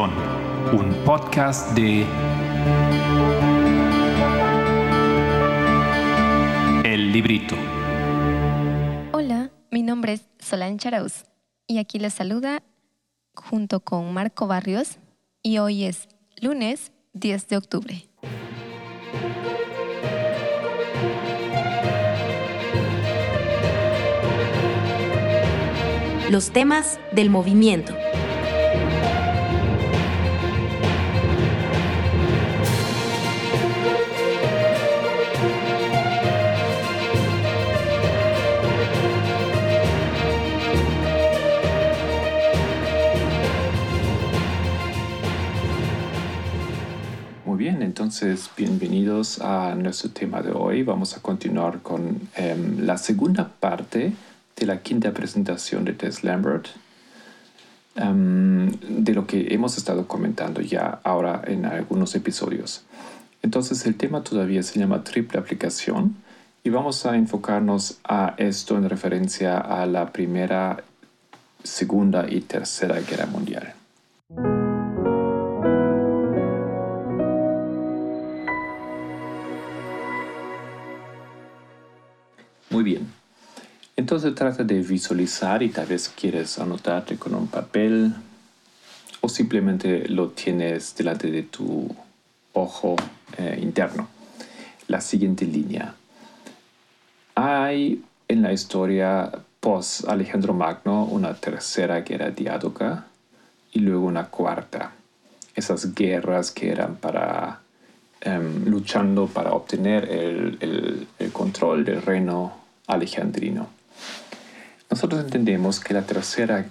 Perdón, un podcast de El Librito. Hola, mi nombre es Solange Arauz y aquí les saluda junto con Marco Barrios y hoy es lunes 10 de octubre. Los temas del movimiento. Bien, entonces bienvenidos a nuestro tema de hoy. Vamos a continuar con em, la segunda parte de la quinta presentación de Tess Lambert, em, de lo que hemos estado comentando ya ahora en algunos episodios. Entonces el tema todavía se llama triple aplicación y vamos a enfocarnos a esto en referencia a la primera, segunda y tercera guerra mundial. Muy bien. Entonces trata de visualizar y tal vez quieres anotarte con un papel o simplemente lo tienes delante de tu ojo eh, interno. La siguiente línea. Hay en la historia post Alejandro Magno una tercera guerra diádoca y luego una cuarta. Esas guerras que eran para em, luchando para obtener el, el, el control del reino alejandrino. Nosotros entendemos que la tercera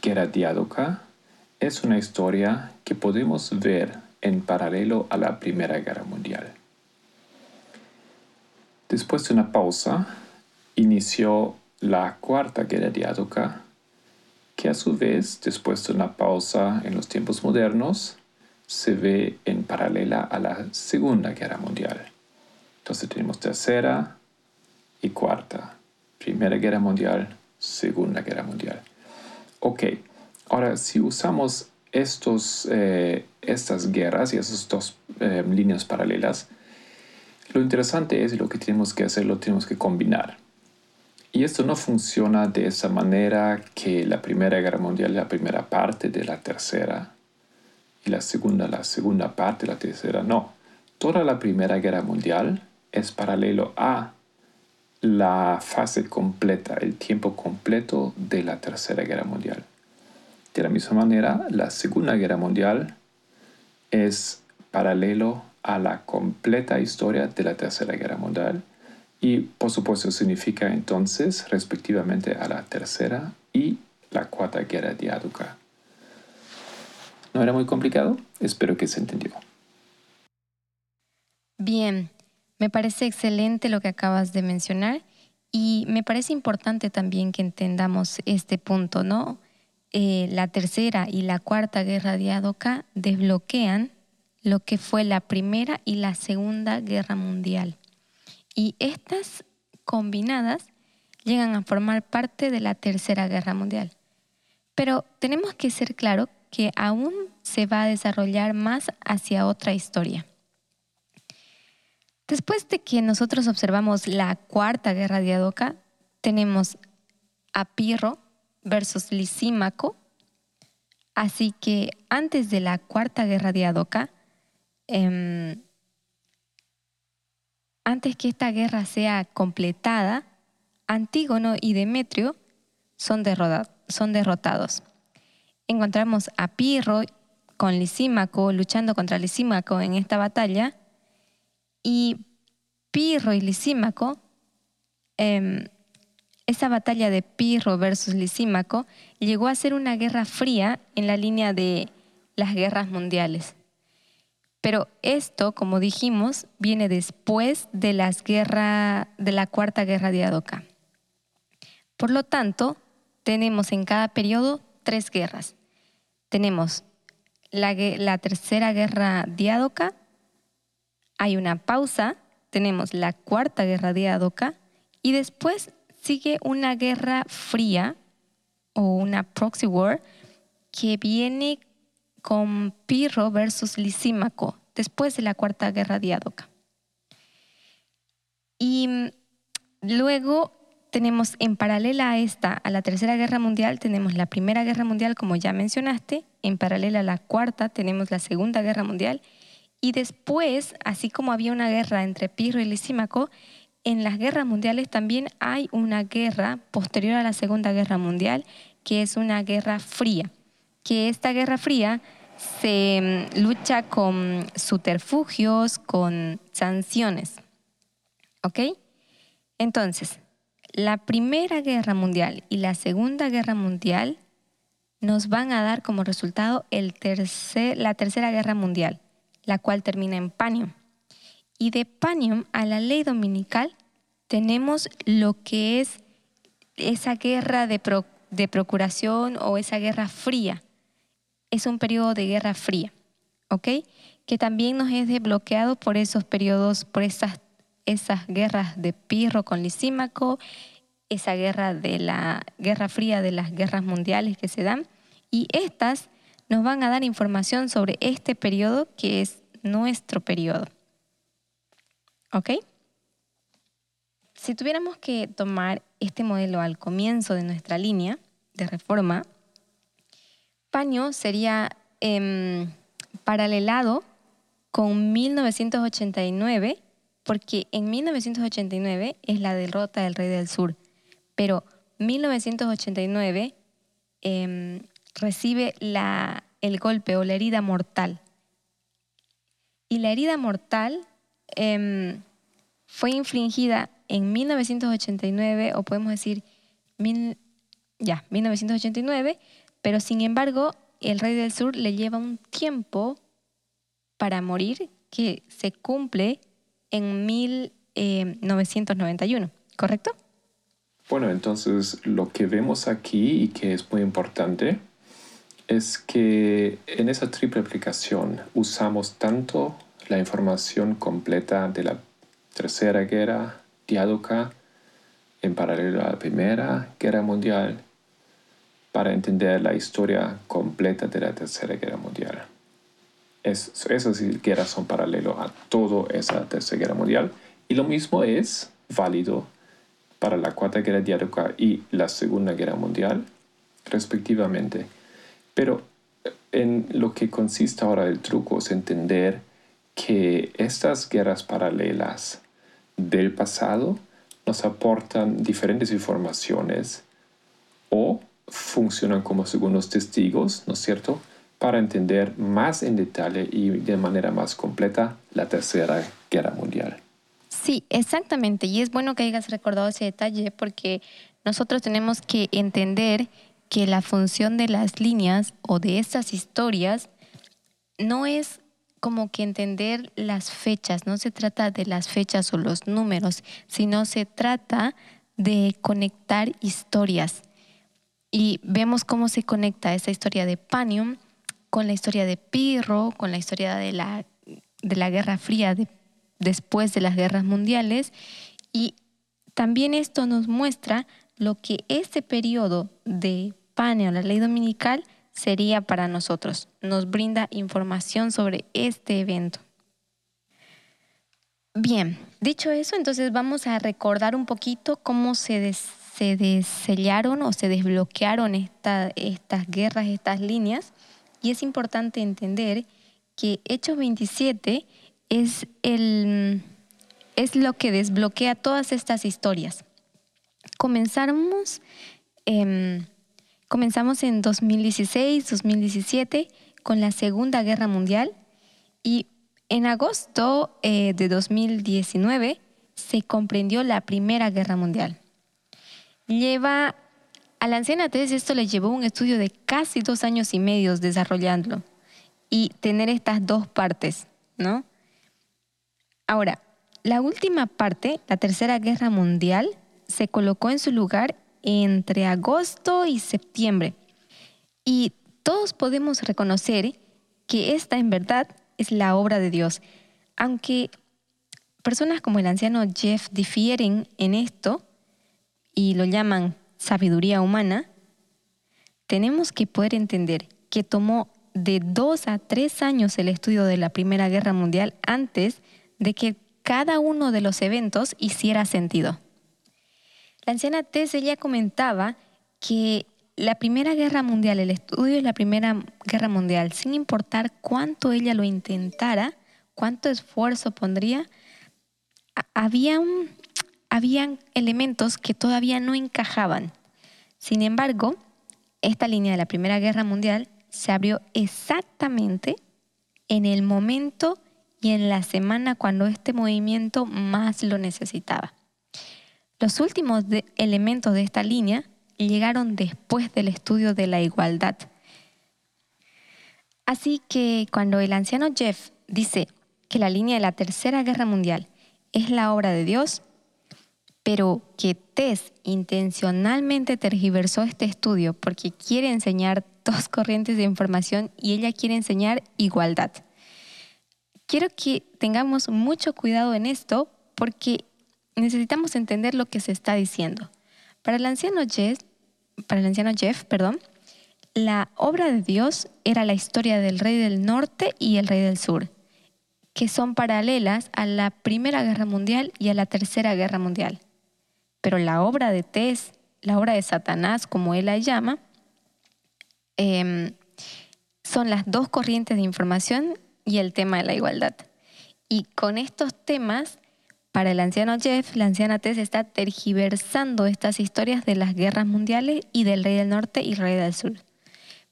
guerra diádoca es una historia que podemos ver en paralelo a la Primera Guerra Mundial. Después de una pausa, inició la Cuarta Guerra Diádoca, que a su vez, después de una pausa en los tiempos modernos, se ve en paralela a la Segunda Guerra Mundial. Entonces tenemos tercera y cuarta. Primera Guerra Mundial, Segunda Guerra Mundial. Ok, ahora si usamos estos, eh, estas guerras y esas dos eh, líneas paralelas, lo interesante es lo que tenemos que hacer, lo tenemos que combinar. Y esto no funciona de esa manera que la Primera Guerra Mundial es la primera parte de la tercera y la segunda la segunda parte de la tercera. No, toda la Primera Guerra Mundial es paralelo a la fase completa, el tiempo completo de la Tercera Guerra Mundial. De la misma manera, la Segunda Guerra Mundial es paralelo a la completa historia de la Tercera Guerra Mundial y por supuesto significa entonces respectivamente a la Tercera y la Cuarta Guerra Diádoca. ¿No era muy complicado? Espero que se entendió. Bien, me parece excelente lo que acabas de mencionar y me parece importante también que entendamos este punto, ¿no? Eh, la tercera y la cuarta guerra diádoca desbloquean lo que fue la primera y la segunda guerra mundial. Y estas combinadas llegan a formar parte de la tercera guerra mundial. Pero tenemos que ser claros que aún se va a desarrollar más hacia otra historia. Después de que nosotros observamos la cuarta guerra diadoca, tenemos a Pirro versus Lisímaco. Así que antes de la cuarta guerra diadoca, eh, antes que esta guerra sea completada, Antígono y Demetrio son, son derrotados. Encontramos a Pirro con Lisímaco luchando contra Lisímaco en esta batalla y Pirro y Lisímaco, em, esa batalla de Pirro versus Lisímaco llegó a ser una guerra fría en la línea de las guerras mundiales. Pero esto, como dijimos, viene después de, las guerra, de la Cuarta Guerra Diadoca. Por lo tanto, tenemos en cada periodo tres guerras. Tenemos la, la Tercera Guerra Diadoca, hay una pausa, tenemos la Cuarta Guerra Diadoca y después sigue una guerra fría o una proxy war que viene con Pirro versus Lisímaco, después de la Cuarta Guerra Diádoca. Y mm, luego tenemos en paralela a esta, a la Tercera Guerra Mundial, tenemos la Primera Guerra Mundial, como ya mencionaste, en paralela a la Cuarta tenemos la Segunda Guerra Mundial, y después, así como había una guerra entre Pirro y Lisímaco, en las guerras mundiales también hay una guerra posterior a la Segunda Guerra Mundial, que es una guerra fría, que esta guerra fría se mm, lucha con subterfugios, con sanciones. ¿Ok? Entonces, la Primera Guerra Mundial y la Segunda Guerra Mundial nos van a dar como resultado la Tercera Guerra Mundial, la cual termina en Panium. Y de Panium a la ley dominical tenemos lo que es esa guerra de, de procuración o esa guerra fría. Es un periodo de guerra fría, ¿ok? Que también nos es desbloqueado por esos periodos, por esas esas guerras de Pirro con Lisímaco, esa guerra de la Guerra Fría de las guerras mundiales que se dan, y estas nos van a dar información sobre este periodo que es nuestro periodo. ¿Ok? Si tuviéramos que tomar este modelo al comienzo de nuestra línea de reforma, Paño sería em, paralelado con 1989 porque en 1989 es la derrota del rey del sur, pero 1989 em, recibe el golpe o la herida mortal. Y la herida mortal em, fue infligida en 1989, o podemos decir, ya, 1989, pero sin embargo el rey del sur le lleva un tiempo para morir que se cumple en 1991, ¿correcto? Bueno, entonces lo que vemos aquí y que es muy importante es que en esa triple aplicación usamos tanto la información completa de la Tercera Guerra Diádoca en paralelo a la Primera Guerra Mundial para entender la historia completa de la Tercera Guerra Mundial esas guerras son paralelo a toda esa tercera guerra mundial. Y lo mismo es válido para la cuarta guerra diádoca y la segunda guerra mundial, respectivamente. Pero en lo que consiste ahora el truco es entender que estas guerras paralelas del pasado nos aportan diferentes informaciones o funcionan como segundos testigos, ¿no es cierto? para entender más en detalle y de manera más completa la Tercera Guerra Mundial. Sí, exactamente. Y es bueno que hayas recordado ese detalle porque nosotros tenemos que entender que la función de las líneas o de estas historias no es como que entender las fechas, no se trata de las fechas o los números, sino se trata de conectar historias. Y vemos cómo se conecta esa historia de Panium con la historia de Pirro, con la historia de la, de la Guerra Fría después de las guerras mundiales. Y también esto nos muestra lo que este periodo de O la ley dominical sería para nosotros. Nos brinda información sobre este evento. Bien, dicho eso, entonces vamos a recordar un poquito cómo se, se desellaron o se desbloquearon estas guerras, estas líneas. Y es importante entender que Hechos 27 es, el, es lo que desbloquea todas estas historias. Comenzamos, em, comenzamos en 2016, 2017 con la Segunda Guerra Mundial y en agosto eh, de 2019 se comprendió la Primera Guerra Mundial. Lleva a la anciana esto le llevó un estudio de casi dos años y medio desarrollándolo y tener estas dos partes, ¿no? Ahora, la última parte, la Tercera Guerra Mundial, se colocó en su lugar entre agosto y septiembre. Y todos podemos reconocer que esta en verdad es la obra de Dios. Aunque personas como el anciano Jeff difieren en esto y lo llaman sabiduría humana, tenemos que poder entender que tomó de dos a tres años el estudio de la Primera Guerra Mundial antes de que cada uno de los eventos hiciera sentido. La anciana Tess ella comentaba que la Primera Guerra Mundial, el estudio de la Primera Guerra Mundial, sin importar cuánto ella lo intentara, cuánto esfuerzo pondría, habían, habían elementos que todavía no encajaban. Sin embargo, esta línea de la Primera Guerra Mundial se abrió exactamente en el momento y en la semana cuando este movimiento más lo necesitaba. Los últimos elementos de esta línea llegaron después del estudio de la igualdad. Así que cuando el anciano Jeff dice que la línea de la Tercera Guerra Mundial es la obra de Dios, pero que Tess intencionalmente tergiversó este estudio porque quiere enseñar dos corrientes de información y ella quiere enseñar igualdad. Quiero que tengamos mucho cuidado en esto porque necesitamos entender lo que se está diciendo. Para el anciano Jeff, para el anciano Jeff, perdón, la obra de Dios era la historia del rey del norte y el rey del sur, que son paralelas a la Primera Guerra Mundial y a la Tercera Guerra Mundial. Pero la obra de Tess, la obra de Satanás, como él la llama, em, son las dos corrientes de información y el tema de la igualdad. Y con estos temas para el anciano Jeff, la anciana Tess está tergiversando estas historias de las guerras mundiales y del rey del norte y rey del sur.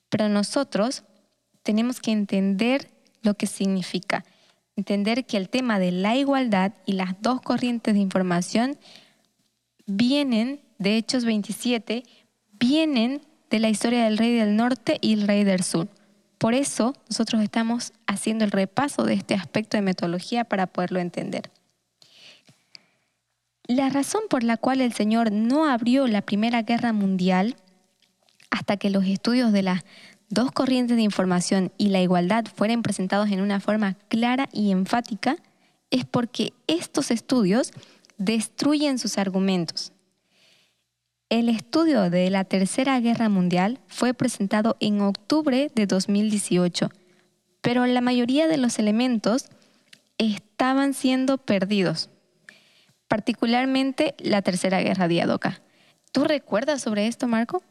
Pero nosotros tenemos que entender lo que significa, entender que el tema de la igualdad y las dos corrientes de información vienen, de Hechos 27, vienen de la historia del rey del norte y el rey del sur. Por eso nosotros estamos haciendo el repaso de este aspecto de metodología para poderlo entender. La razón por la cual el Señor no abrió la Primera Guerra Mundial hasta que los estudios de las dos corrientes de información y la igualdad fueran presentados en una forma clara y enfática es porque estos estudios destruyen sus argumentos. El estudio de la Tercera Guerra Mundial fue presentado en octubre de 2018, pero la mayoría de los elementos estaban siendo perdidos particularmente la Tercera Guerra Diadoca. ¿Tú recuerdas sobre esto, Marco?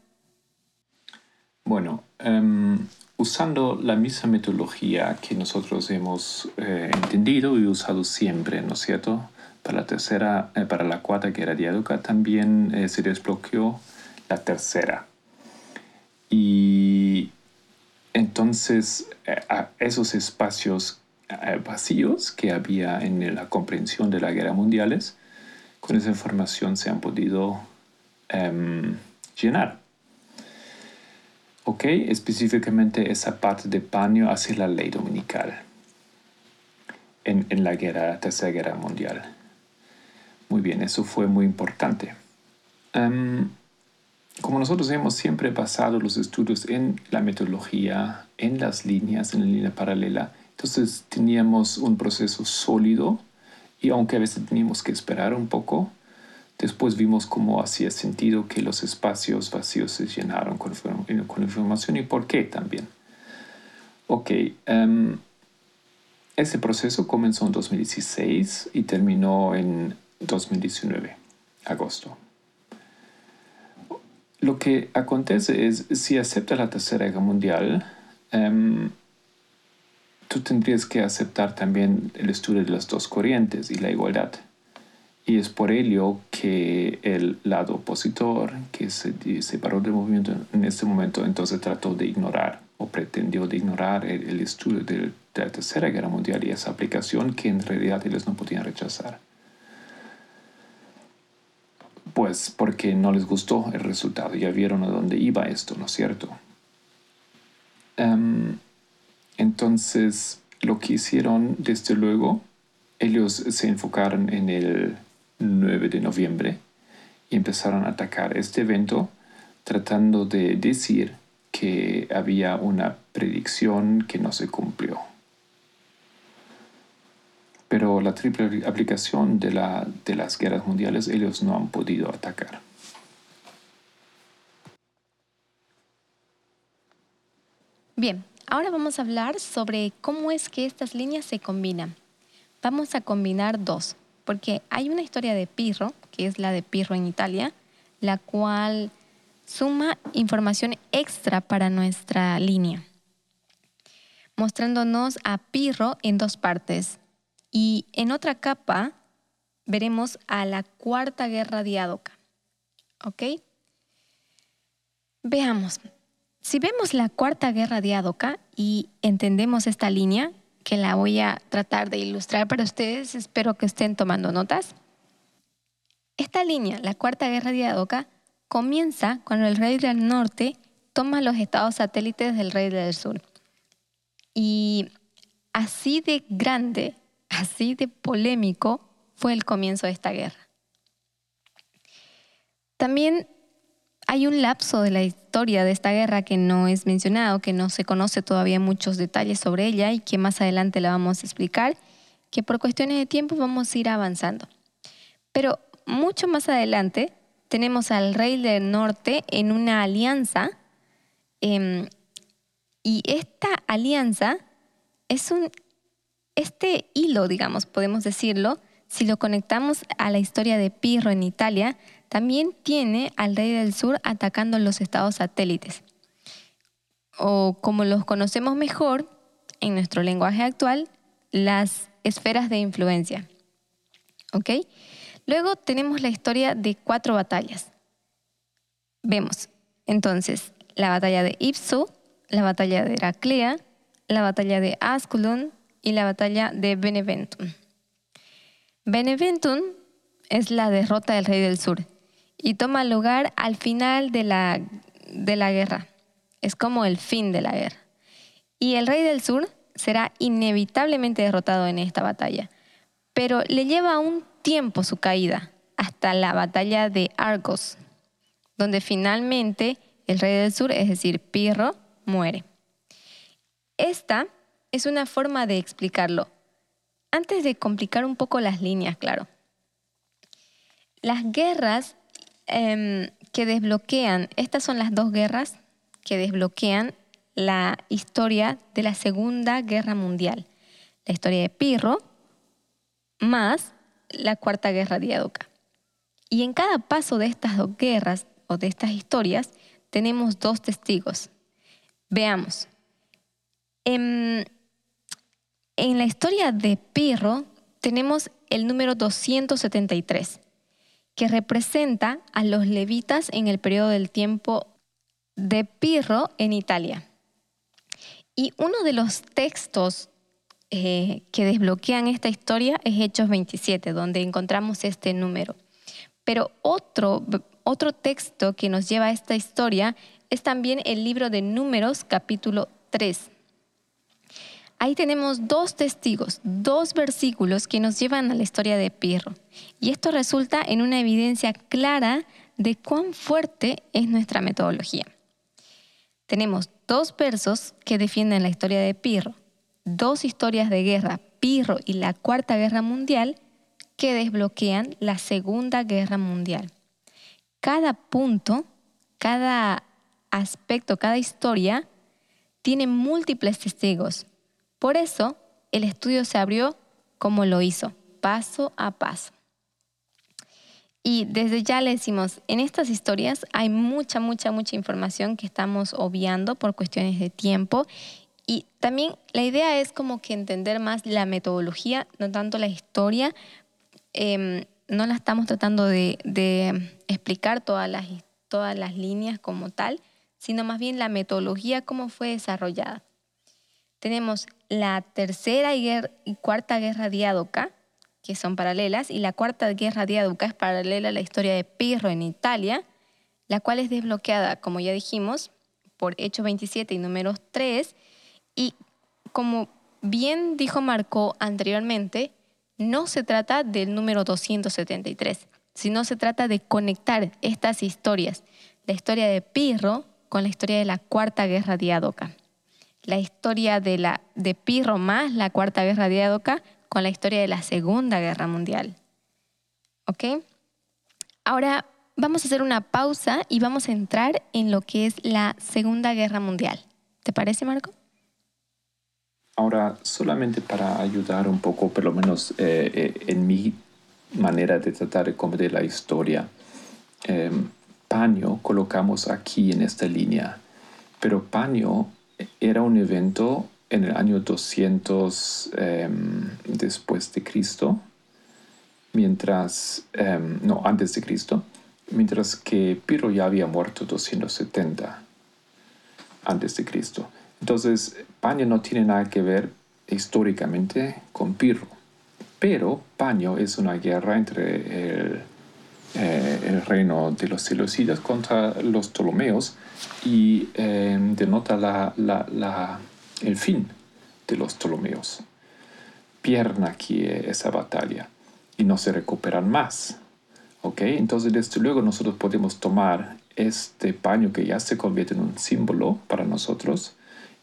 Bueno, em, usando la misma metodología que nosotros hemos eh, entendido y usado siempre, ¿no es cierto? Para la tercera, eh, para la cuarta guerra diadoca también eh, se desbloqueó la tercera. Y entonces esos espacios vacíos que había en la comprensión de las guerras mundiales con esa información se han podido em, llenar. ¿Ok? Específicamente esa parte de paño hacia la ley dominical en, la guerra, Tercera Guerra Mundial. Muy bien, eso fue muy importante. Em, como nosotros hemos siempre basado los estudios en la metodología, en las líneas, en la línea paralela, entonces teníamos un proceso sólido y aunque a veces teníamos que esperar un poco, después vimos cómo hacía sentido que los espacios vacíos se llenaron con, con información y por qué también. Ok, um, ese proceso comenzó en 2016 y terminó en 2019, agosto. Lo que acontece es, si acepta la Tercera Guerra Mundial, um, tú tendrías que aceptar también el estudio de las dos corrientes y la igualdad. Y es por ello que el lado opositor, que se separó del movimiento en este momento, entonces trató de ignorar o pretendió de ignorar el, estudio de, la Tercera Guerra Mundial y esa aplicación que en realidad ellos no podían rechazar. Pues porque no les gustó el resultado, ya vieron a dónde iba esto, ¿no es cierto? Um, entonces, lo que hicieron, desde luego, ellos se enfocaron en el 9 de noviembre y empezaron a atacar este evento tratando de decir que había una predicción que no se cumplió. Pero la triple aplicación de, la, de las guerras mundiales ellos no han podido atacar. Bien, ahora vamos a hablar sobre cómo es que estas líneas se combinan. Vamos a combinar dos, porque hay una historia de Pirro, que es la de Pirro en Italia, la cual suma información extra para nuestra línea, mostrándonos a Pirro en dos partes. Y en otra capa veremos a la Cuarta Guerra Diádoca. ¿Ok? Veamos. Si vemos la Cuarta Guerra Diádoca y entendemos esta línea, que la voy a tratar de ilustrar para ustedes, espero que estén tomando notas. Esta línea, la Cuarta Guerra Diádoca, comienza cuando el rey del norte toma los estados satélites del rey del sur. Y así de grande, así de polémico fue el comienzo de esta guerra. También hay un lapso de la historia de esta guerra que no es mencionado, que no se conoce todavía muchos detalles sobre ella y que más adelante la vamos a explicar, que por cuestiones de tiempo vamos a ir avanzando. Pero mucho más adelante tenemos al rey del norte en una alianza em, y esta alianza es un, este hilo, digamos, podemos decirlo, si lo conectamos a la historia de Pirro en Italia, también tiene al rey del sur atacando los estados satélites, o como los conocemos mejor en nuestro lenguaje actual, las esferas de influencia. ¿Ok? Luego tenemos la historia de cuatro batallas. Vemos entonces la batalla de Ipso, la batalla de Heraclea, la batalla de Asculum y la batalla de Beneventum. Beneventum es la derrota del rey del sur y toma lugar al final de la, de la guerra. Es como el fin de la guerra. Y el rey del sur será inevitablemente derrotado en esta batalla, pero le lleva un tiempo su caída, hasta la batalla de Argos, donde finalmente el rey del sur, es decir, Pirro, muere. Esta es una forma de explicarlo. Antes de complicar un poco las líneas, claro. Las guerras Em, que desbloquean, estas son las dos guerras que desbloquean la historia de la Segunda Guerra Mundial. La historia de Pirro más la Cuarta Guerra Diadoca. Y en cada paso de estas dos guerras o de estas historias tenemos dos testigos. Veamos. En, en la historia de Pirro tenemos el número 273 que representa a los levitas en el periodo del tiempo de Pirro en Italia. Y uno de los textos eh, que desbloquean esta historia es Hechos 27, donde encontramos este número. Pero otro, otro texto que nos lleva a esta historia es también el libro de Números capítulo 3. Ahí tenemos dos testigos, dos versículos que nos llevan a la historia de Pirro. Y esto resulta en una evidencia clara de cuán fuerte es nuestra metodología. Tenemos dos versos que defienden la historia de Pirro, dos historias de guerra, Pirro y la Cuarta Guerra Mundial, que desbloquean la Segunda Guerra Mundial. Cada punto, cada aspecto, cada historia tiene múltiples testigos por eso, el estudio se abrió como lo hizo, paso a paso. Y desde ya le decimos, en estas historias hay mucha, mucha, mucha información que estamos obviando por cuestiones de tiempo. Y también la idea es como que entender más la metodología, no tanto la historia. Em, no la estamos tratando de, de explicar todas las, todas las líneas como tal, sino más bien la metodología, cómo fue desarrollada. Tenemos la tercera y, cuarta guerra diádoca, que son paralelas, y la cuarta guerra diádoca es paralela a la historia de Pirro en Italia, la cual es desbloqueada, como ya dijimos, por Hechos 27 y números 3, y como bien dijo Marco anteriormente, no se trata del número 273, sino se trata de conectar estas historias, la historia de Pirro con la historia de la Cuarta Guerra Diádoca la historia de, la, de Pirro más la Cuarta Guerra Diádoca con la historia de la Segunda Guerra Mundial. ¿Ok? Ahora vamos a hacer una pausa y vamos a entrar en lo que es la Segunda Guerra Mundial. ¿Te parece, Marco? Ahora, solamente para ayudar un poco, por lo menos eh, eh, en mi manera de tratar de la historia, em, paño colocamos aquí en esta línea, pero paño era un evento en el año 200 em, después de Cristo, mientras, em, no, antes de Cristo, mientras que Pirro ya había muerto 270 antes de Cristo. Entonces, Paño no tiene nada que ver históricamente con Pirro, pero Paño es una guerra entre el, eh, reino de los Seleucidas contra los Ptolomeos y em, denota la, el fin de los Ptolomeos. Pierden aquí esa batalla y no se recuperan más. ¿ok? Entonces, desde luego nosotros podemos tomar este paño que ya se convierte en un símbolo para nosotros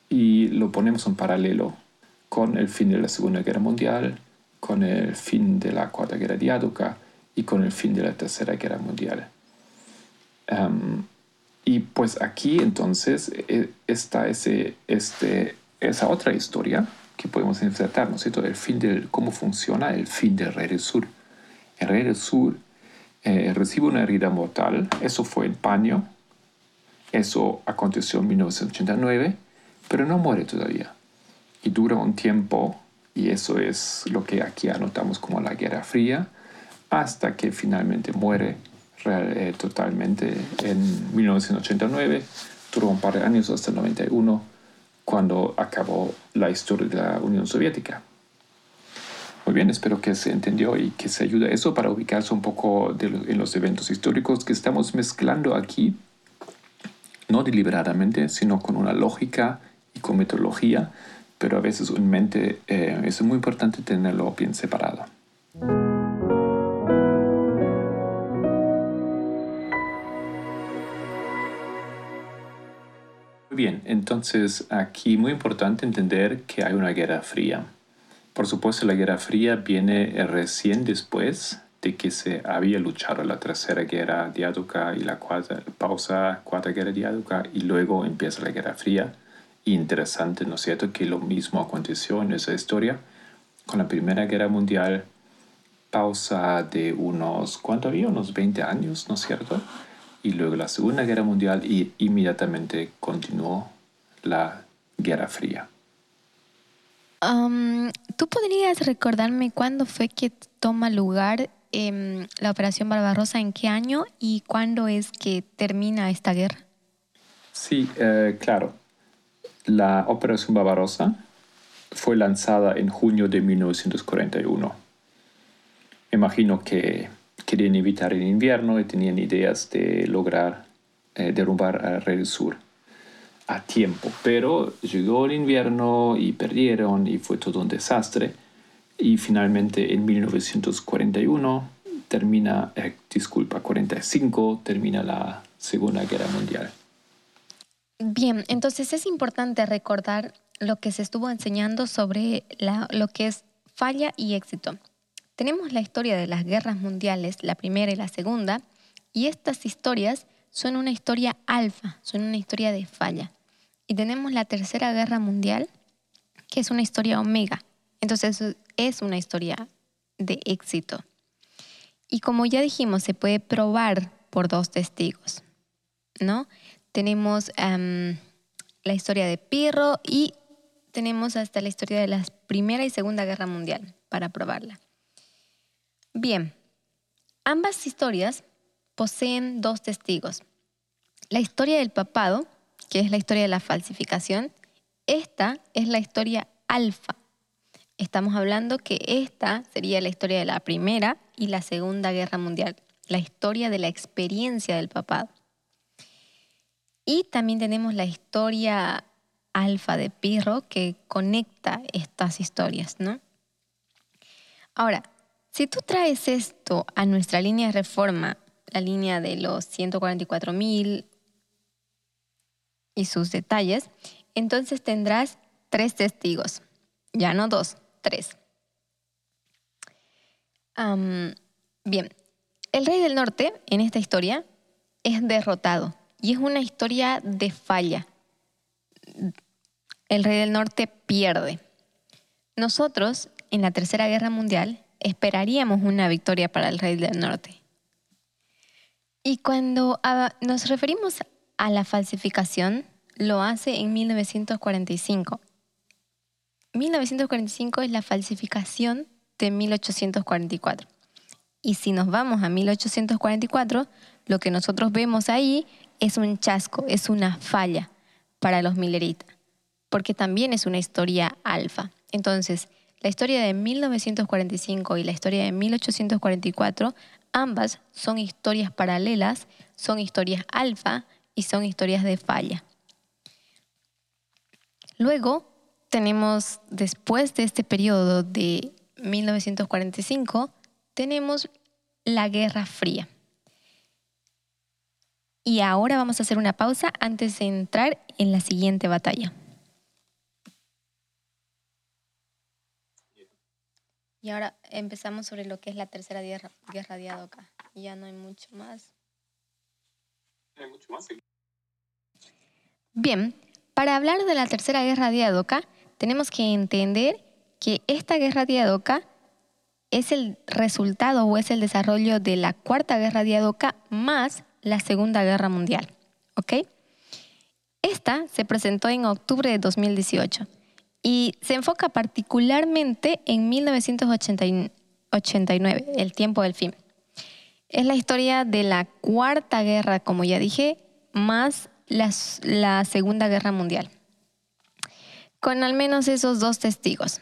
y lo ponemos en paralelo con el fin de la Segunda Guerra Mundial, con el fin de la Cuarta Guerra Diádoca y con el fin de la Tercera Guerra Mundial. y pues aquí entonces e, está ese, este, esa otra historia que podemos insertar, ¿no es cierto? El fin de cómo funciona el fin del Rey del Sur. El Rey del Sur eh, recibe una herida mortal, eso fue en paño, eso aconteció en 1989, pero no muere todavía. Y dura un tiempo, y eso es lo que aquí anotamos como la Guerra Fría, hasta que finalmente muere eh, totalmente en 1989, duró un par de años hasta el 91, cuando acabó la historia de la Unión Soviética. Muy bien, espero que se entendió y que se ayude eso para ubicarse un poco en los eventos históricos que estamos mezclando aquí, no deliberadamente, sino con una lógica y con metodología, pero a veces en mente eh, es muy importante tenerlo bien separado. Bien, entonces aquí muy importante entender que hay una guerra fría. Por supuesto, la Guerra Fría viene recién después de que se había luchado la Tercera Guerra Diádoca y la cuarta, pausa Cuarta Guerra Diádoca y luego empieza la Guerra Fría. interesante, ¿no es cierto?, que lo mismo aconteció en esa historia con la Primera Guerra Mundial, pausa de unos, ¿cuánto había? Unos 20 años, ¿no es cierto? Y luego la Segunda Guerra Mundial y inmediatamente continuó la Guerra Fría. ¿Tú podrías recordarme cuándo fue que toma lugar em, la Operación Barbarossa, en qué año y cuándo es que termina esta guerra? Sí, eh, claro. La Operación Barbarossa fue lanzada en junio de 1941. Imagino que querían evitar el invierno y tenían ideas de lograr eh, derrumbar al Rey del Sur a tiempo, pero llegó el invierno y perdieron y fue todo un desastre. Y finalmente en 1941 termina, eh, disculpa, 45 termina la Segunda Guerra Mundial. Bien, entonces es importante recordar lo que se estuvo enseñando sobre lo que es falla y éxito. Tenemos la historia de las guerras mundiales, la primera y la segunda, y estas historias son una historia alfa, son una historia de falla. Y tenemos la Tercera Guerra Mundial, que es una historia omega. Entonces es una historia de éxito. Y como ya dijimos, se puede probar por dos testigos, ¿no? Tenemos la historia de Pirro y tenemos hasta la historia de la Primera y Segunda Guerra Mundial para probarla. Bien, ambas historias poseen dos testigos. La historia del papado que es la historia de la falsificación, esta es la historia alfa. Estamos hablando que esta sería la historia de la Primera y la Segunda Guerra Mundial, la historia de la experiencia del papado. Y también tenemos la historia alfa de Pirro que conecta estas historias, ¿no? Ahora, si tú traes esto a nuestra línea de reforma, la línea de los 144.000 y sus detalles, entonces tendrás tres testigos, ya no dos, tres. bien, el rey del norte en esta historia es derrotado y es una historia de falla. El rey del norte pierde. Nosotros, en la Tercera Guerra Mundial, esperaríamos una victoria para el rey del norte. Y cuando ah, nos referimos a la falsificación, lo hace en 1945. 1945 es la falsificación de 1844. Y si nos vamos a 1844, lo que nosotros vemos ahí es un chasco, es una falla para los milleritas, porque también es una historia alfa. Entonces, la historia de 1945 y la historia de 1844, ambas son historias paralelas, son historias alfa y son historias de falla. Luego tenemos, después de este periodo de 1945, tenemos la Guerra Fría. Y ahora vamos a hacer una pausa antes de entrar en la siguiente batalla. Y ahora empezamos sobre lo que es la tercera guerra, guerra de Adoka. Ya no hay mucho más. Hay mucho más. Bien, para hablar de la tercera guerra de Adoka, tenemos que entender que esta guerra de Adoka es el resultado o es el desarrollo de la cuarta guerra de Adoka más la segunda guerra mundial. ¿Ok? Esta se presentó en octubre de 2018 y se enfoca particularmente en 1989, el tiempo del fin. Es la historia de la cuarta guerra, como ya dije, más la Segunda Guerra Mundial, con al menos esos dos testigos.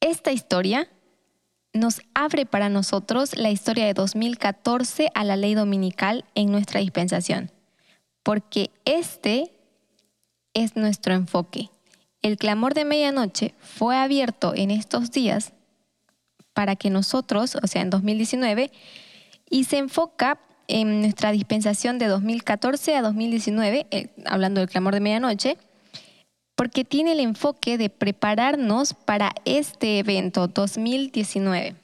Esta historia nos abre para nosotros la historia de 2014 a la ley dominical en nuestra dispensación, porque este es nuestro enfoque. El clamor de medianoche fue abierto en estos días para que nosotros, o sea, en 2019, y se enfoca en nuestra dispensación de 2014 a 2019, eh, hablando del clamor de medianoche, porque tiene el enfoque de prepararnos para este evento 2019.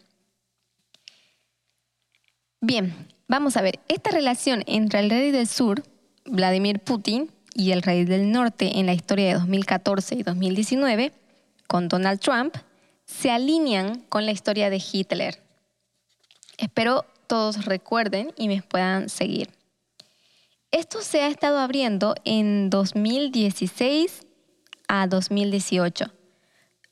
Bien, vamos a ver, esta relación entre el rey del sur, Vladimir Putin, y el rey del norte en la historia de 2014 y 2019, con Donald Trump, se alinean con la historia de Hitler. Espero todos recuerden y me puedan seguir. Esto se ha estado abriendo en 2016 a 2018.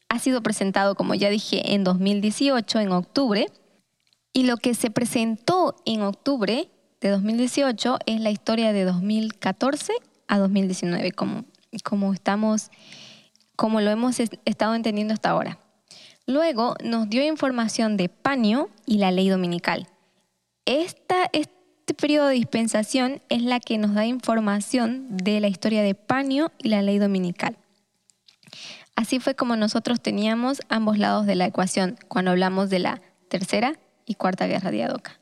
Ha sido presentado, como ya dije, en 2018, en octubre, y lo que se presentó en octubre de 2018 es la historia de 2014 a 2019, como, como estamos, como lo hemos estado entendiendo hasta ahora. Luego nos dio información de Paño y la ley dominical este periodo de dispensación es la que nos da información de la historia de Panio y la ley dominical. Así fue como nosotros teníamos ambos lados de la ecuación cuando hablamos de la tercera y cuarta guerra de Adoka.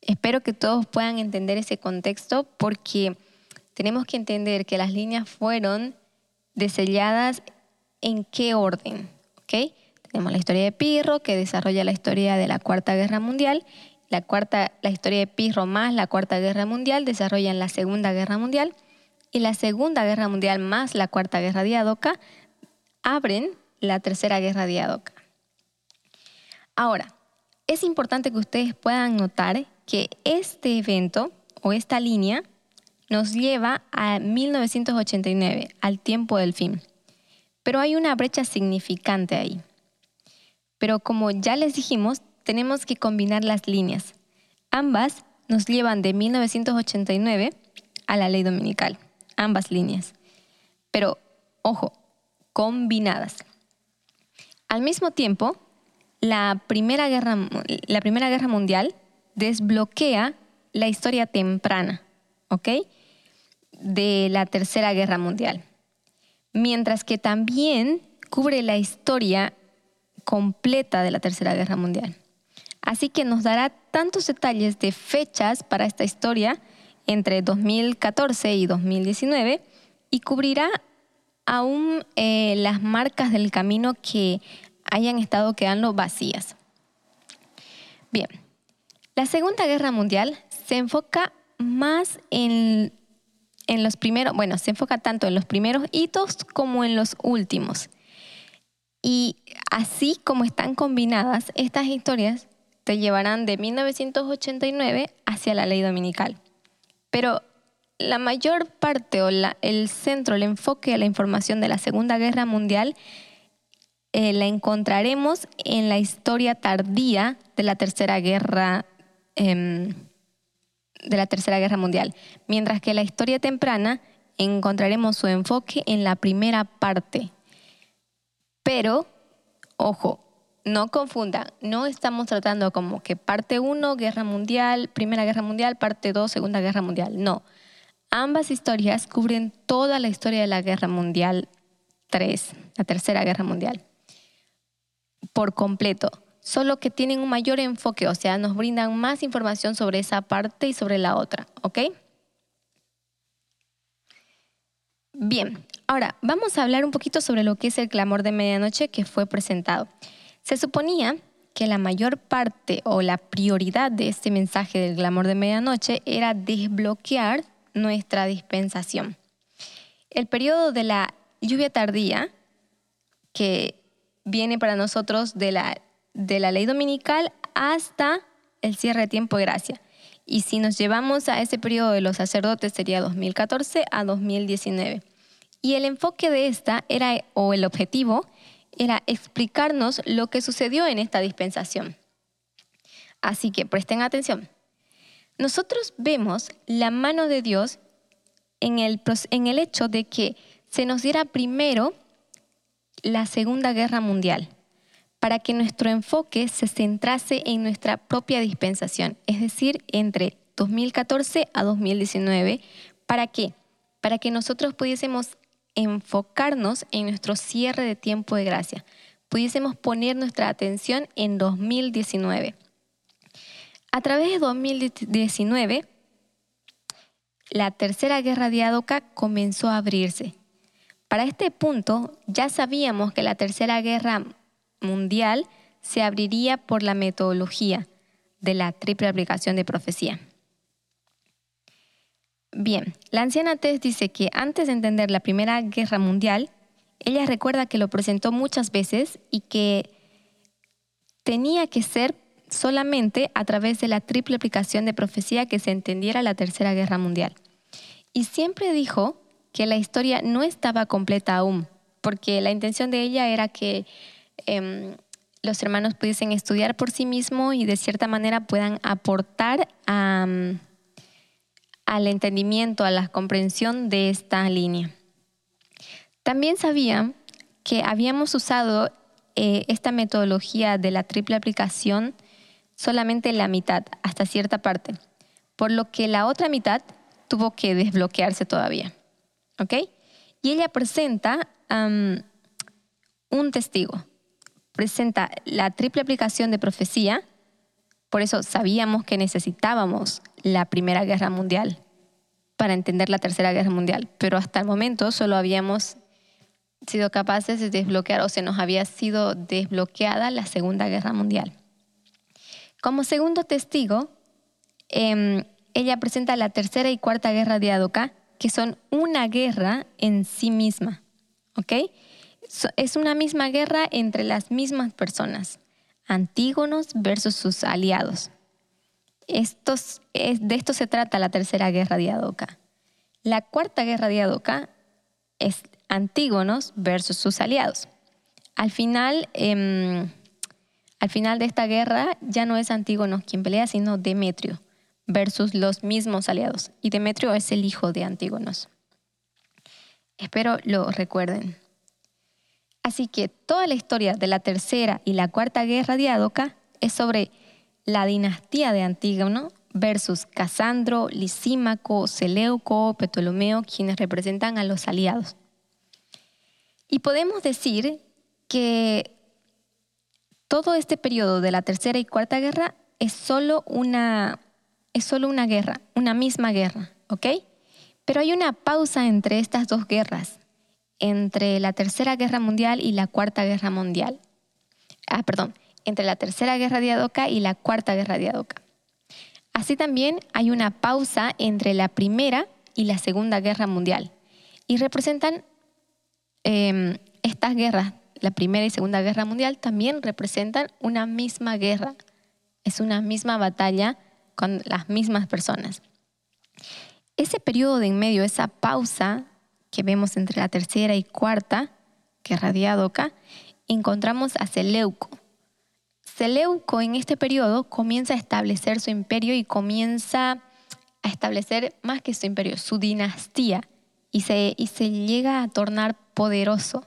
Espero que todos puedan entender ese contexto porque tenemos que entender que las líneas fueron deselladas en qué orden. ¿ok? Tenemos la historia de Pirro que desarrolla la historia de la Cuarta Guerra Mundial la, cuarta, la historia de Pirro más la Cuarta Guerra Mundial desarrollan la Segunda Guerra Mundial y la Segunda Guerra Mundial más la Cuarta Guerra Diadoca abren la Tercera Guerra Diadoca. Ahora, es importante que ustedes puedan notar que este evento o esta línea nos lleva a 1989, al tiempo del fin. Pero hay una brecha significante ahí. Pero como ya les dijimos, tenemos que combinar las líneas. Ambas nos llevan de 1989 a la ley dominical, ambas líneas. Pero, ojo, combinadas. Al mismo tiempo, la Primera Guerra, la primera guerra Mundial desbloquea la historia temprana, ¿ok? De la Tercera Guerra Mundial. Mientras que también cubre la historia completa de la Tercera Guerra Mundial. Así que nos dará tantos detalles de fechas para esta historia entre 2014 y 2019 y cubrirá aún eh, las marcas del camino que hayan estado quedando vacías. Bien, la Segunda Guerra Mundial se enfoca más en, en los primeros, bueno, se enfoca tanto en los primeros hitos como en los últimos. Y así como están combinadas, estas historias te llevarán de 1989 hacia la ley dominical. Pero la mayor parte o el centro, el enfoque de la información de la Segunda Guerra Mundial eh, la encontraremos en la historia tardía de la Tercera Guerra em, de la Tercera Guerra Mundial, mientras que la historia temprana encontraremos su enfoque en la primera parte pero, ojo, no confundan, no estamos tratando como que parte 1, Guerra Mundial, Primera Guerra Mundial, parte 2, Segunda Guerra Mundial. No. Ambas historias cubren toda la historia de la Guerra Mundial 3, la Tercera Guerra Mundial, por completo. Solo que tienen un mayor enfoque, o sea, nos brindan más información sobre esa parte y sobre la otra, ¿ok? Bien, Ahora, vamos a hablar un poquito sobre lo que es el clamor de medianoche que fue presentado. Se suponía que la mayor parte o la prioridad de este mensaje del clamor de medianoche era desbloquear nuestra dispensación. El periodo de la lluvia tardía, que viene para nosotros de la, de la ley dominical hasta el cierre de tiempo de gracia. Y si nos llevamos a ese periodo de los sacerdotes sería 2014 a 2019. Y el enfoque de esta era, o el objetivo, era explicarnos lo que sucedió en esta dispensación. Así que presten atención. Nosotros vemos la mano de Dios en el, en el hecho de que se nos diera primero la Segunda Guerra Mundial, para que nuestro enfoque se centrase en nuestra propia dispensación, es decir, entre 2014 a 2019. ¿Para qué? Para que nosotros pudiésemos enfocarnos en nuestro cierre de tiempo de gracia, pudiésemos poner nuestra atención en 2019. A través de 2019, la tercera guerra diádoca comenzó a abrirse. Para este punto, ya sabíamos que la tercera guerra mundial se abriría por la metodología de la triple aplicación de profecía. Bien, la anciana Tess dice que antes de entender la Primera Guerra Mundial, ella recuerda que lo presentó muchas veces y que tenía que ser solamente a través de la triple aplicación de profecía que se entendiera la Tercera Guerra Mundial. Y siempre dijo que la historia no estaba completa aún, porque la intención de ella era que em, los hermanos pudiesen estudiar por sí mismos y de cierta manera puedan aportar al entendimiento, a la comprensión de esta línea. También sabía que habíamos usado eh, esta metodología de la triple aplicación solamente la mitad, hasta cierta parte, por lo que la otra mitad tuvo que desbloquearse todavía. ¿Ok? Y ella presenta un testigo, presenta la triple aplicación de profecía, por eso sabíamos que necesitábamos la Primera Guerra Mundial para entender la Tercera Guerra Mundial, pero hasta el momento solo habíamos sido capaces de desbloquear o se nos había sido desbloqueada la Segunda Guerra Mundial. Como segundo testigo, em, ella presenta la Tercera y Cuarta Guerra de Adoka, que son una guerra en sí misma. ¿Ok? Es una misma guerra entre las mismas personas. Antígonos versus sus aliados. Estos, de esto se trata la tercera guerra de Adoka. La cuarta guerra de Adoka es Antígonos versus sus aliados. Al final, em, al final de esta guerra ya no es Antígonos quien pelea, sino Demetrio versus los mismos aliados. Y Demetrio es el hijo de Antígonos. Espero lo recuerden. Así que toda la historia de la tercera y la cuarta guerra de Adoka es sobre la dinastía de Antígono versus Casandro, Lisímaco, Seleuco, Ptolomeo, quienes representan a los aliados. Y podemos decir que todo este periodo de la tercera y cuarta guerra es solo una, es solo una guerra, una misma guerra, ¿ok? Pero hay una pausa entre estas dos guerras, entre la tercera guerra mundial y la cuarta guerra mundial. Ah, perdón, entre la Tercera Guerra de Adoka y la Cuarta Guerra de Adoka. Así también hay una pausa entre la Primera y la Segunda Guerra Mundial y representan em, estas guerras la Primera y Segunda Guerra Mundial también representan una misma guerra. Es una misma batalla con las mismas personas. Ese periodo de en medio, esa pausa que vemos entre la tercera y cuarta guerra diádoca, encontramos a Seleuco. Seleuco en este periodo comienza a establecer su imperio y comienza a establecer más que su imperio, su dinastía, y se, y se llega a tornar poderoso.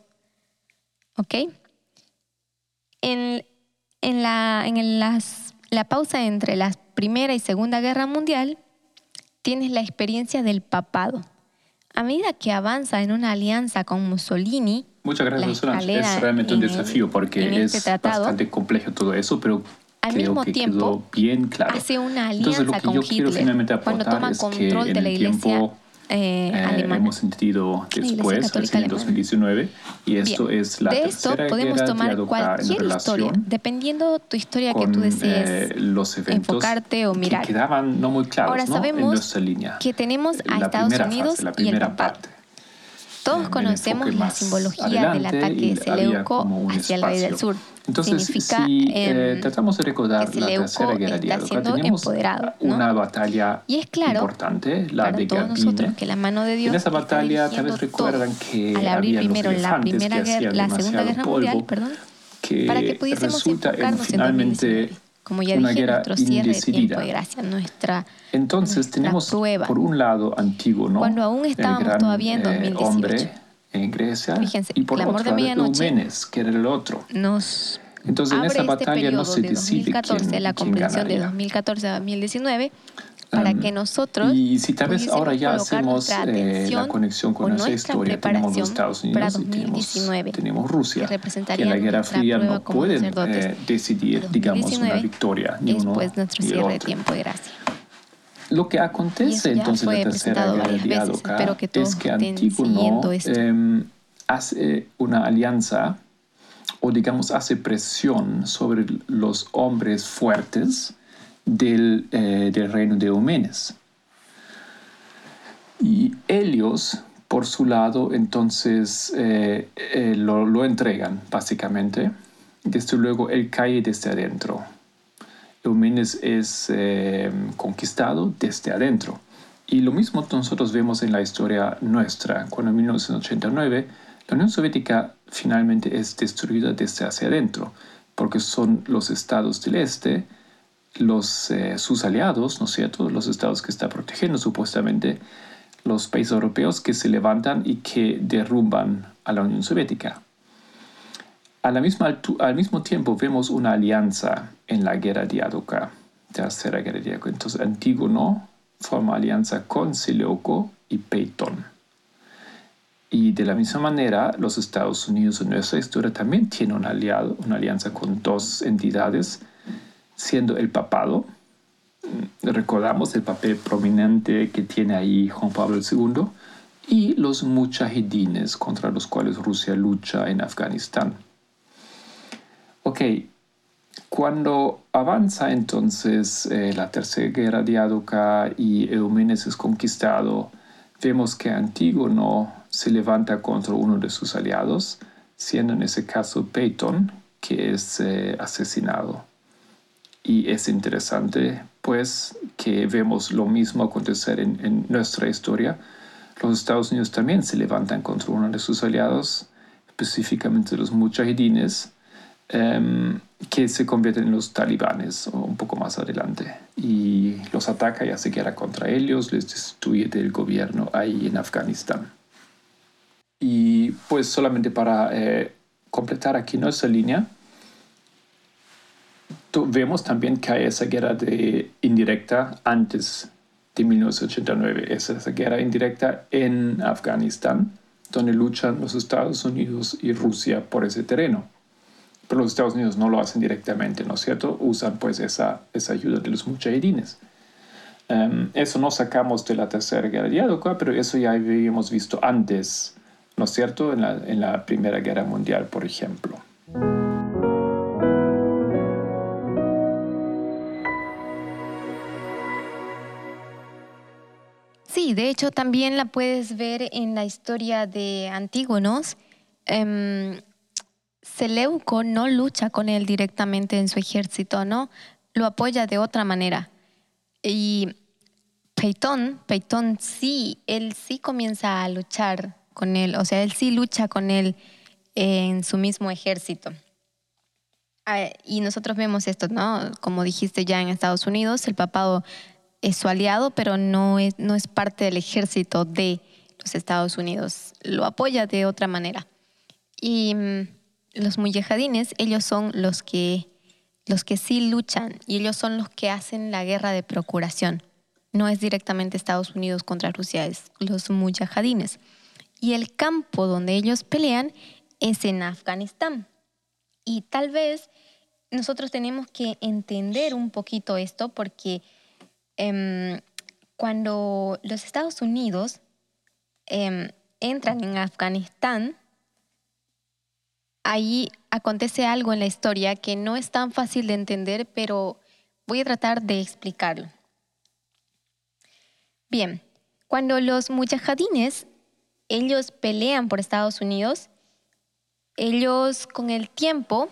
¿Ok? En, en, la, en las, la pausa entre la Primera y Segunda Guerra Mundial, tienes la experiencia del papado. A medida que avanza en una alianza con Mussolini, Muchas gracias, Solange. Es realmente un el- desafío porque este es tratado, bastante complejo todo eso, pero al creo mismo que tiempo, quedó bien claro. hace una Entonces, lo alianza que con yo quiero finalmente cuando aportar toma es que control en de la el iglesia tiempo eh, eh, alemana. hemos Iglesia después, en alemana. 2019, y esto Bien, es la de esto podemos tomar cualquier historia, dependiendo tu historia que con tú desees eh, los eventos enfocarte o mirar. que quedaban no muy claros Ahora ¿no? sabemos en línea. que tenemos a la Estados primera Unidos fase, la y el primera parte. Todos conocemos la simbología del ataque de Seleuco hacia el rey del sur. Entonces, Significa si eh, em, tratamos de recordar que la tercera guerra está diádoca, siendo tenemos empoderado, ¿no? una batalla Y es claro importante, la para de todos Gabine. nosotros que la mano de Dios en esa batalla tal vez recuerdan que al abrir primero la primera guerra, segunda guerra mundial, perdón, que para que pudiésemos enfocarnos finalmente 2019. Como ya una dije, guerra nuestro cierre de indecidida. tiempo de gracia, nuestra Entonces nuestra tenemos prueba. por un lado Antígono, Cuando aún estábamos gran, todavía en eh, 2018. hombre en Grecia, Fíjense, y por otro de Medianoche Eumenes, que era el otro. nos Entonces en abre esa este batalla no se de decide 2014, quién, la comprensión de ganaría. 2014 a 2019, para que nosotros Y si tal vez ahora ya hacemos eh, la conexión con nuestra historia, tenemos los Estados Unidos y tenemos, 2019, tenemos Rusia, que que en la Guerra Fría no pueden eh, decidir, digamos, una 2019 victoria, ni uno nuestro ni el cierre de otro. tiempo de gracia. Lo que acontece entonces en la tercera guerra todos es que Antígono esto. em, hace una alianza o digamos hace presión sobre los hombres fuertes del, eh, del reino de Eumenes. Y ellos, por su lado, entonces eh, eh, lo, lo entregan, básicamente. Desde luego, él cae desde adentro. Eumenes es conquistado desde adentro. Y lo mismo nosotros vemos en la historia nuestra, cuando en 1989 la Unión Soviética finalmente es destruida desde hacia adentro, porque son los estados del este, eh, sus aliados, ¿no es cierto?, los estados que está protegiendo supuestamente, los países europeos que se levantan y que derrumban a la Unión Soviética. Al mismo tiempo vemos una alianza en la guerra diádoca, tercera guerra diádoca. Entonces Antígono forma alianza con Seleuco y Peitón. Y de la misma manera, los Estados Unidos en nuestra historia también tienen un aliado, una alianza con dos entidades, siendo el papado. Mm, Recordamos el papel prominente que tiene ahí Juan Pablo II y los mujahidines contra los cuales Rusia lucha en Afganistán. Ok, cuando avanza entonces eh, la tercera guerra diádoca y Eumenes es conquistado, vemos que Antígono se levanta contra uno de sus aliados, siendo en ese caso Peyton, que es eh, asesinado. Y es interesante, pues, que vemos lo mismo acontecer en, nuestra historia. Los Estados Unidos también se levantan contra uno de sus aliados, específicamente los mujahidines, em, que se convierten en los talibanes un poco más adelante. Y los ataca y hace guerra contra ellos, les destruye del gobierno ahí en Afganistán. Y pues solamente para eh, completar aquí nuestra línea, vemos también que hay esa guerra de indirecta antes de 1989. Es esa guerra indirecta en Afganistán, donde luchan los Estados Unidos y Rusia por ese terreno. Pero los Estados Unidos no lo hacen directamente, ¿no es cierto? Usan pues esa, esa ayuda de los mujahidines. Em, eso no sacamos de la tercera guerra diádoca, pero eso ya habíamos visto antes, ¿no es cierto? En la, en la Primera Guerra Mundial, por ejemplo. Sí, de hecho también la puedes ver en la historia de Antígonos. Em, Seleuco no lucha con él directamente en su ejército, ¿no? Lo apoya de otra manera. Y Peitón, Peitón sí, él sí comienza a luchar con él, o sea, él sí lucha con él en su mismo ejército. Ah, y nosotros vemos esto, ¿no? Como dijiste ya en Estados Unidos, el papado es su aliado, pero no es, no es parte del ejército de los Estados Unidos. Lo apoya de otra manera. Y mm, los muyahadines, ellos son los que, los que sí luchan y ellos son los que hacen la guerra de procuración. No es directamente Estados Unidos contra Rusia, es los muyahadines. Y el campo donde ellos pelean es en Afganistán. Y tal vez nosotros tenemos que entender un poquito esto porque em, cuando los Estados Unidos em, entran en Afganistán, ahí acontece algo en la historia que no es tan fácil de entender, pero voy a tratar de explicarlo. Bien, cuando los mujahidines, ellos pelean por Estados Unidos, ellos con el tiempo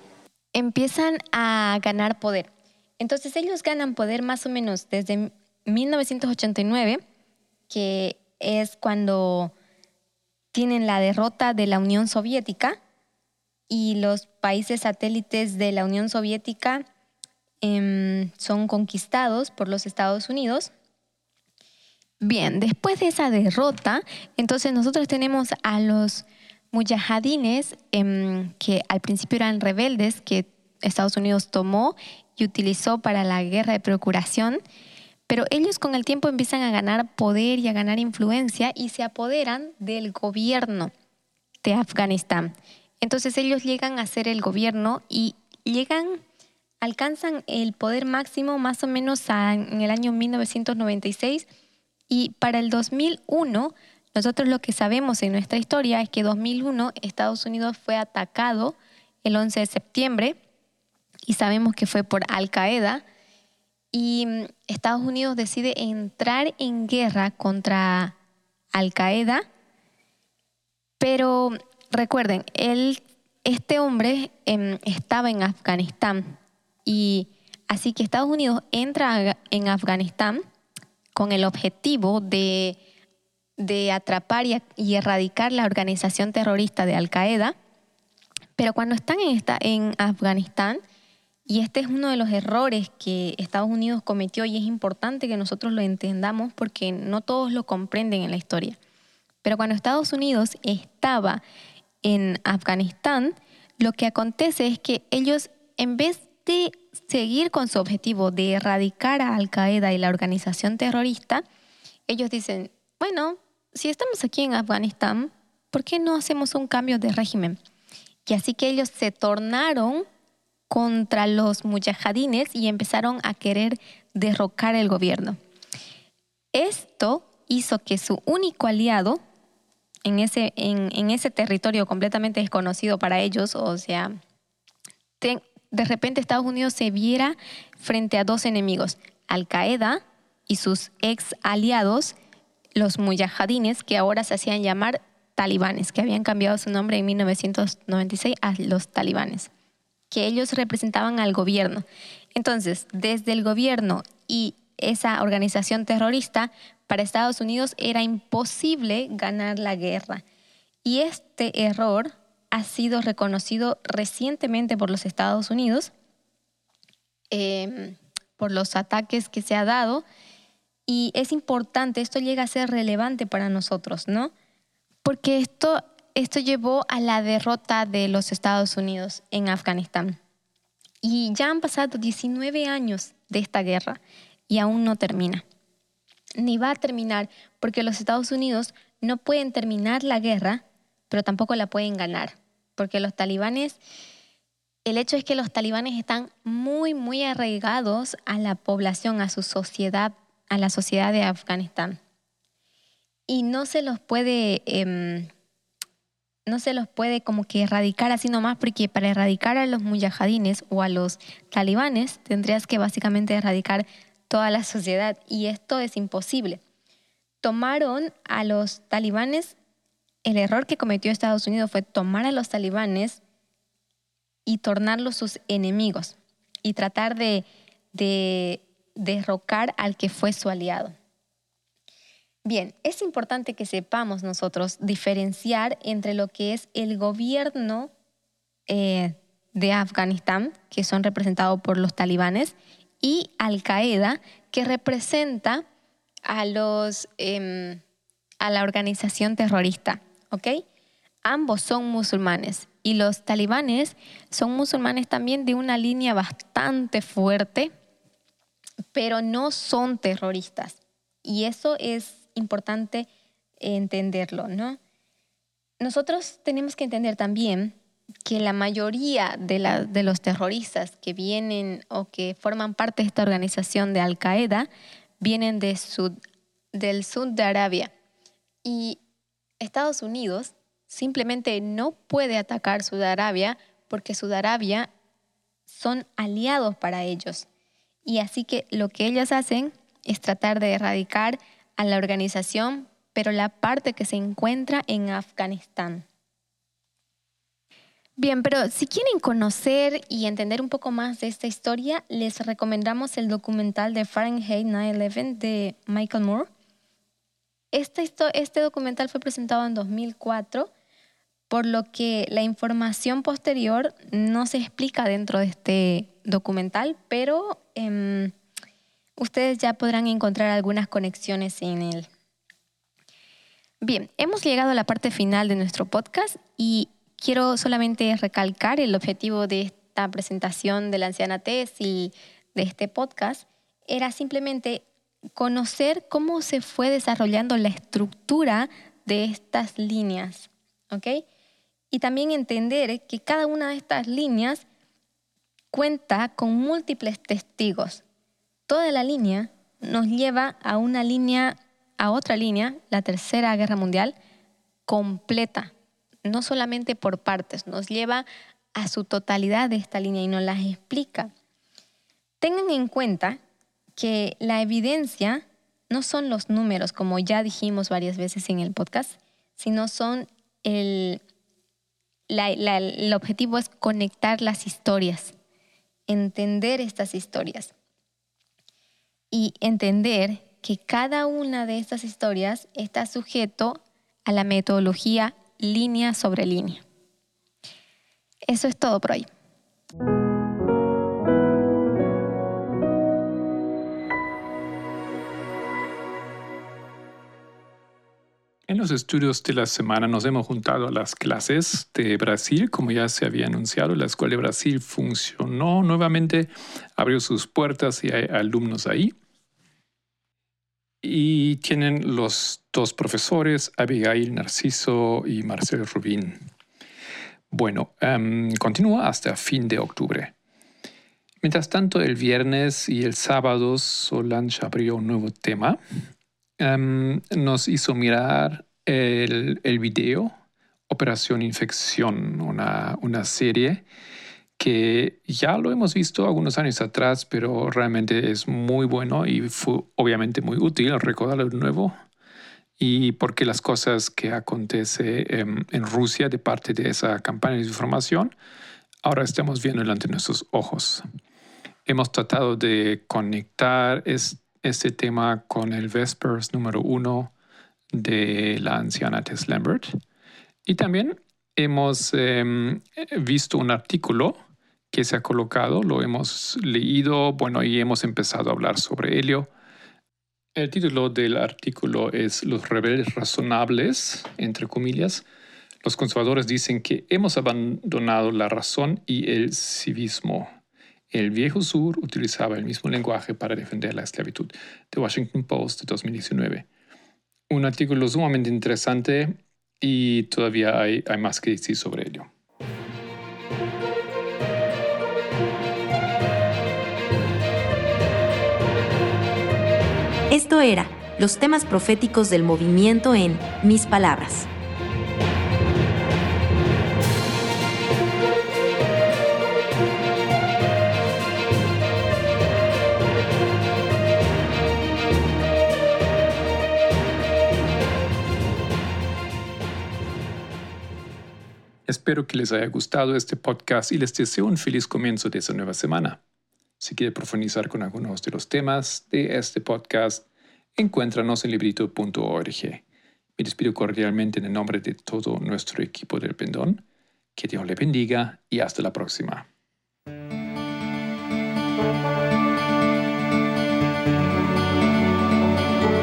empiezan a ganar poder. Entonces ellos ganan poder más o menos desde 1989, que es cuando tienen la derrota de la Unión Soviética y los países satélites de la Unión Soviética em, son conquistados por los Estados Unidos. Bien, después de esa derrota, entonces nosotros tenemos a los mujahidines, em, que al principio eran rebeldes, que Estados Unidos tomó y utilizó para la guerra de procuración, pero ellos con el tiempo empiezan a ganar poder y a ganar influencia y se apoderan del gobierno de Afganistán. Entonces ellos llegan a ser el gobierno y llegan, alcanzan el poder máximo más o menos en el año 1996 y para el 2001 nosotros lo que sabemos en nuestra historia es que 2001 Estados Unidos fue atacado el 11 de septiembre y sabemos que fue por Al Qaeda y mm, Estados Unidos decide entrar en guerra contra Al Qaeda, pero recuerden, él, este hombre em, estaba en Afganistán. Y así que Estados Unidos entra en Afganistán con el objetivo de de atrapar y, erradicar la organización terrorista de Al Qaeda, pero cuando están en, esta, en Afganistán, y este es uno de los errores que Estados Unidos cometió y es importante que nosotros lo entendamos porque no todos lo comprenden en la historia. Pero cuando Estados Unidos estaba en Afganistán, lo que acontece es que ellos, en vez de seguir con su objetivo de erradicar a Al Qaeda y la organización terrorista, ellos dicen, bueno, si estamos aquí en Afganistán, ¿por qué no hacemos un cambio de régimen? Y así que ellos se tornaron contra los mujahidines y empezaron a querer derrocar el gobierno. Esto hizo que su único aliado en ese, en, ese territorio completamente desconocido para ellos, o sea, de repente Estados Unidos se viera frente a dos enemigos, Al Qaeda y sus ex aliados, los mujahidines, que ahora se hacían llamar talibanes, que habían cambiado su nombre en 1996 a los talibanes, que ellos representaban al gobierno. Entonces, desde el gobierno y esa organización terrorista, para Estados Unidos era imposible ganar la guerra. Y este error ha sido reconocido recientemente por los Estados Unidos em, por los ataques que se ha dado y es importante, esto llega a ser relevante para nosotros, ¿no? Porque esto, esto llevó a la derrota de los Estados Unidos en Afganistán. Y ya han pasado 19 años de esta guerra y aún no termina. Ni va a terminar porque los Estados Unidos no pueden terminar la guerra, pero tampoco la pueden ganar. Porque los talibanes, el hecho es que los talibanes están muy, muy arraigados a la población, a su sociedad a la sociedad de Afganistán. Y no se los puede, em, no se los puede como que erradicar así nomás, porque para erradicar a los mujahidines o a los talibanes tendrías que básicamente erradicar toda la sociedad y esto es imposible. Tomaron a los talibanes, el error que cometió Estados Unidos fue tomar a los talibanes y tornarlos sus enemigos y tratar de, de derrocar al que fue su aliado. Bien, es importante que sepamos nosotros diferenciar entre lo que es el gobierno eh, de Afganistán, que son representados por los talibanes, y Al Qaeda, que representa a, em, a la organización terrorista. ¿Ok? Ambos son musulmanes y los talibanes son musulmanes también de una línea bastante fuerte, pero no son terroristas. Y eso es importante entenderlo, ¿no? Nosotros tenemos que entender también que la mayoría de, de, los terroristas que vienen o que forman parte de esta organización de Al Qaeda vienen de del sur de Arabia. Y Estados Unidos simplemente no puede atacar Sudarabia porque Sudarabia son aliados para ellos. Y así que lo que ellos hacen es tratar de erradicar a la organización, pero la parte que se encuentra en Afganistán. Bien, pero si quieren conocer y entender un poco más de esta historia, les recomendamos el documental de Fahrenheit 9-11 de Michael Moore. Este, documental fue presentado en 2004, por lo que la información posterior no se explica dentro de este documental, pero em, ustedes ya podrán encontrar algunas conexiones en él. Bien, hemos llegado a la parte final de nuestro podcast y quiero solamente recalcar el objetivo de esta presentación de la anciana Tess y de este podcast era simplemente conocer cómo se fue desarrollando la estructura de estas líneas, ¿ok? Y también entender que cada una de estas líneas cuenta con múltiples testigos. Toda la línea nos lleva a una línea, a otra línea, la Tercera Guerra Mundial, completa, no solamente por partes, nos lleva a su totalidad de esta línea y nos las explica. Tengan en cuenta que la evidencia no son los números, como ya dijimos varias veces en el podcast, sino son el, el objetivo es conectar las historias, entender estas historias y entender que cada una de estas historias está sujeto a la metodología línea sobre línea. Eso es todo por hoy. En los estudios de la semana nos hemos juntado a las clases de Brasil, como ya se había anunciado, la Escuela de Brasil funcionó nuevamente, abrió sus puertas y hay alumnos ahí y tienen los dos profesores, Abigail Narciso y Marcel Rubín. Bueno, em, continúa hasta fin de octubre. Mientras tanto, el viernes y el sábado Solange abrió un nuevo tema. Em, nos hizo mirar el, el video Operación Infección, una, una serie que ya lo hemos visto algunos años atrás, pero realmente es muy bueno y fue obviamente muy útil recordarlo de nuevo. Y porque las cosas que acontece en, Rusia de parte de esa campaña de información, ahora estamos viendo delante de nuestros ojos. Hemos tratado de conectar este tema con el Vespers número uno de la anciana Tess Lambert. Y también hemos em, visto un artículo que se ha colocado, lo hemos leído, bueno, y hemos empezado a hablar sobre ello. El título del artículo es Los rebeldes razonables, entre comillas. Los conservadores dicen que hemos abandonado la razón y el civismo. El viejo sur utilizaba el mismo lenguaje para defender la esclavitud. The Washington Post de 2019. Un artículo sumamente interesante y todavía hay, más que decir sobre ello. Esto era los temas proféticos del movimiento en Mis Palabras. Espero que les haya gustado este podcast y les deseo un feliz comienzo de esta nueva semana. Si quiere profundizar con algunos de los temas de este podcast, encuéntranos en librito.org. Me despido cordialmente en el nombre de todo nuestro equipo del Pendón. Que Dios le bendiga y hasta la próxima.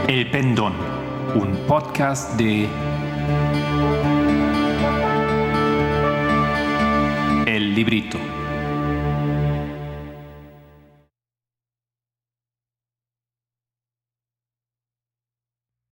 El Pendón, un podcast de Librito.